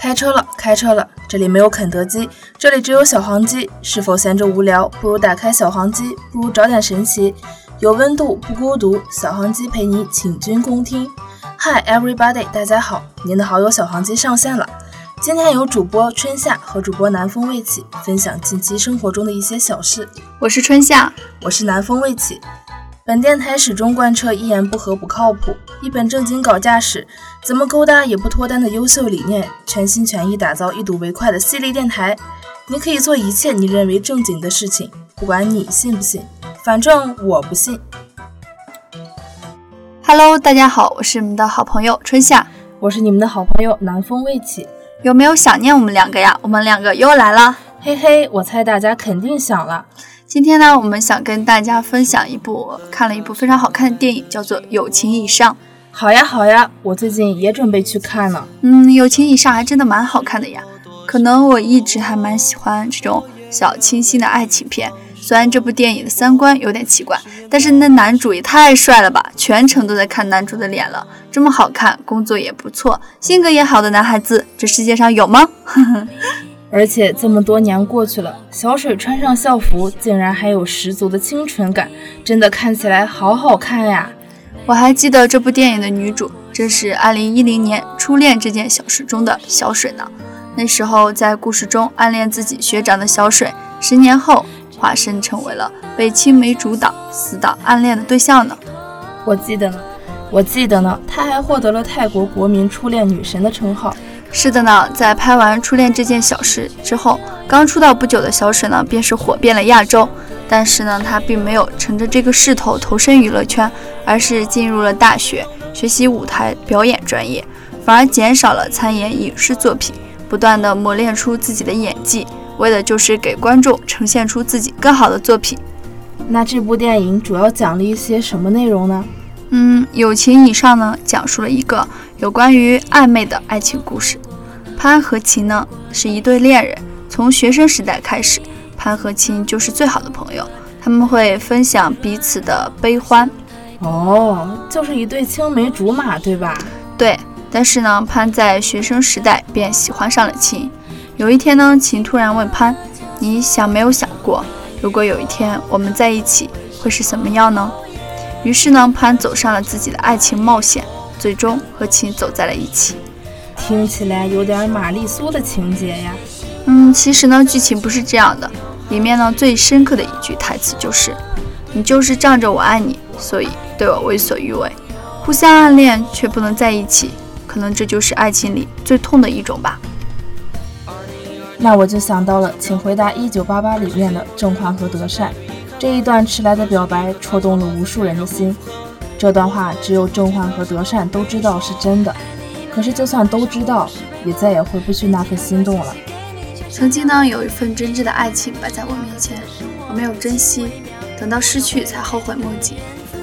开车了，开车了！这里没有肯德基，这里只有小黄鸡。是否闲着无聊，不如打开小黄鸡，不如找点神奇。有温度，不孤独，小黄鸡陪你请君共听。Hi everybody，大家好，您的好友小黄鸡上线了。今天由主播春夏和主播南风未起分享近期生活中的一些小事。我是春夏，我是南风未起。本电台始终贯彻一言不合不靠谱，一本正经搞驾驶，怎么勾搭也不脱单的优秀理念，全心全意打造一睹为快的犀利电台。你可以做一切你认为正经的事情，不管你信不信，反正我不信。Hello，大家好，我是你们的好朋友春夏，我是你们的好朋友南风未起。有没有想念我们两个呀？我们两个又来了，嘿嘿，我猜大家肯定想了。今天呢，我们想跟大家分享一部看了一部非常好看的电影，叫做《友情以上》。好呀，好呀，我最近也准备去看呢。嗯，《友情以上》还真的蛮好看的呀。可能我一直还蛮喜欢这种小清新的爱情片。虽然这部电影的三观有点奇怪，但是那男主也太帅了吧！全程都在看男主的脸了。这么好看，工作也不错，性格也好的男孩子，这世界上有吗？呵呵。而且这么多年过去了，小水穿上校服，竟然还有十足的清纯感，真的看起来好好看呀！我还记得这部电影的女主，这是2010年《初恋这件小事》中的小水呢。那时候在故事中暗恋自己学长的小水，十年后化身成为了被青梅竹党死党暗恋的对象呢。我记得呢，我记得呢，她还获得了泰国国民初恋女神的称号。是的呢，在拍完《初恋这件小事》之后，刚出道不久的小水呢，便是火遍了亚洲。但是呢，他并没有乘着这个势头投身娱乐圈，而是进入了大学学习舞台表演专业，反而减少了参演影视作品，不断的磨练出自己的演技，为的就是给观众呈现出自己更好的作品。那这部电影主要讲了一些什么内容呢？嗯，友情以上呢，讲述了一个有关于暧昧的爱情故事。潘和秦呢是一对恋人，从学生时代开始，潘和秦就是最好的朋友，他们会分享彼此的悲欢。哦，就是一对青梅竹马，对吧？对。但是呢，潘在学生时代便喜欢上了秦。有一天呢，秦突然问潘：“你想没有想过，如果有一天我们在一起，会是什么样呢？”于是呢，潘走上了自己的爱情冒险，最终和秦走在了一起。听起来有点玛丽苏的情节呀。嗯，其实呢，剧情不是这样的。里面呢，最深刻的一句台词就是：“你就是仗着我爱你，所以对我为所欲为。”互相暗恋却不能在一起，可能这就是爱情里最痛的一种吧。那我就想到了，请回答一九八八里面的郑焕和德善。这一段迟来的表白戳动了无数人的心。这段话只有郑焕和德善都知道是真的，可是就算都知道，也再也回不去那份心动了。曾经呢，有一份真挚的爱情摆在我面前，我没有珍惜，等到失去才后悔莫及。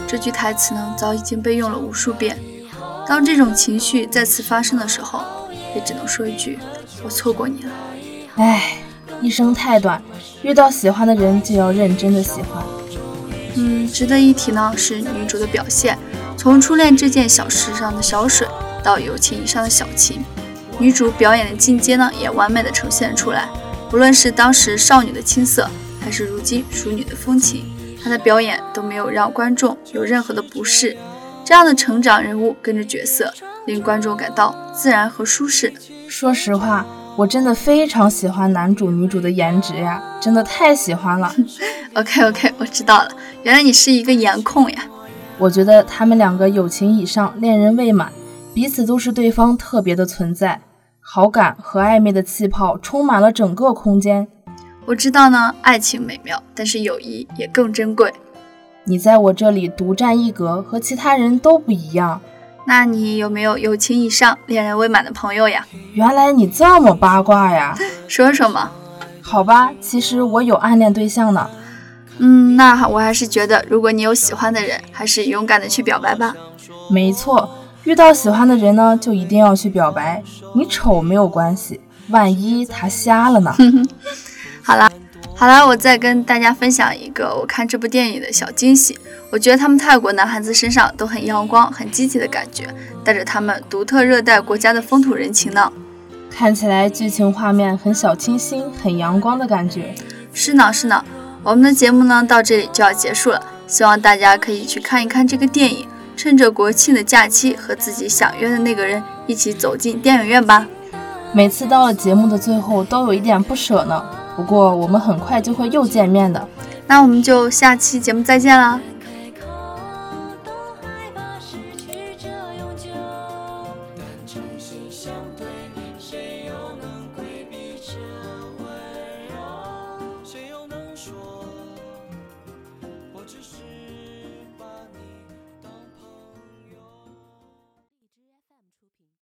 这句台词呢，早已经被用了无数遍。当这种情绪再次发生的时候，也只能说一句：我错过你了。唉。一生太短，遇到喜欢的人就要认真的喜欢。嗯，值得一提呢是女主的表现，从初恋这件小事上的小水，到友情以上的小情，女主表演的进阶呢也完美的呈现出来。不论是当时少女的青涩，还是如今熟女的风情，她的表演都没有让观众有任何的不适。这样的成长人物跟着角色，令观众感到自然和舒适。说实话。我真的非常喜欢男主女主的颜值呀，真的太喜欢了。OK OK，我知道了，原来你是一个颜控呀。我觉得他们两个友情以上，恋人未满，彼此都是对方特别的存在，好感和暧昧的气泡充满了整个空间。我知道呢，爱情美妙，但是友谊也更珍贵。你在我这里独占一格，和其他人都不一样。那你有没有友情以上、恋人未满的朋友呀？原来你这么八卦呀！说说嘛。好吧，其实我有暗恋对象呢。嗯，那我还是觉得，如果你有喜欢的人，还是勇敢的去表白吧。没错，遇到喜欢的人呢，就一定要去表白。你丑没有关系，万一他瞎了呢？好了。我再跟大家分享一个我看这部电影的小惊喜。我觉得他们泰国男孩子身上都很阳光、很积极的感觉，带着他们独特热带国家的风土人情呢。看起来剧情画面很小清新、很阳光的感觉。是呢，是呢。我们的节目呢到这里就要结束了，希望大家可以去看一看这个电影，趁着国庆的假期和自己想约的那个人一起走进电影院吧。每次到了节目的最后都有一点不舍呢，不过我们很快就会又见面的。那我们就下期节目再见啦。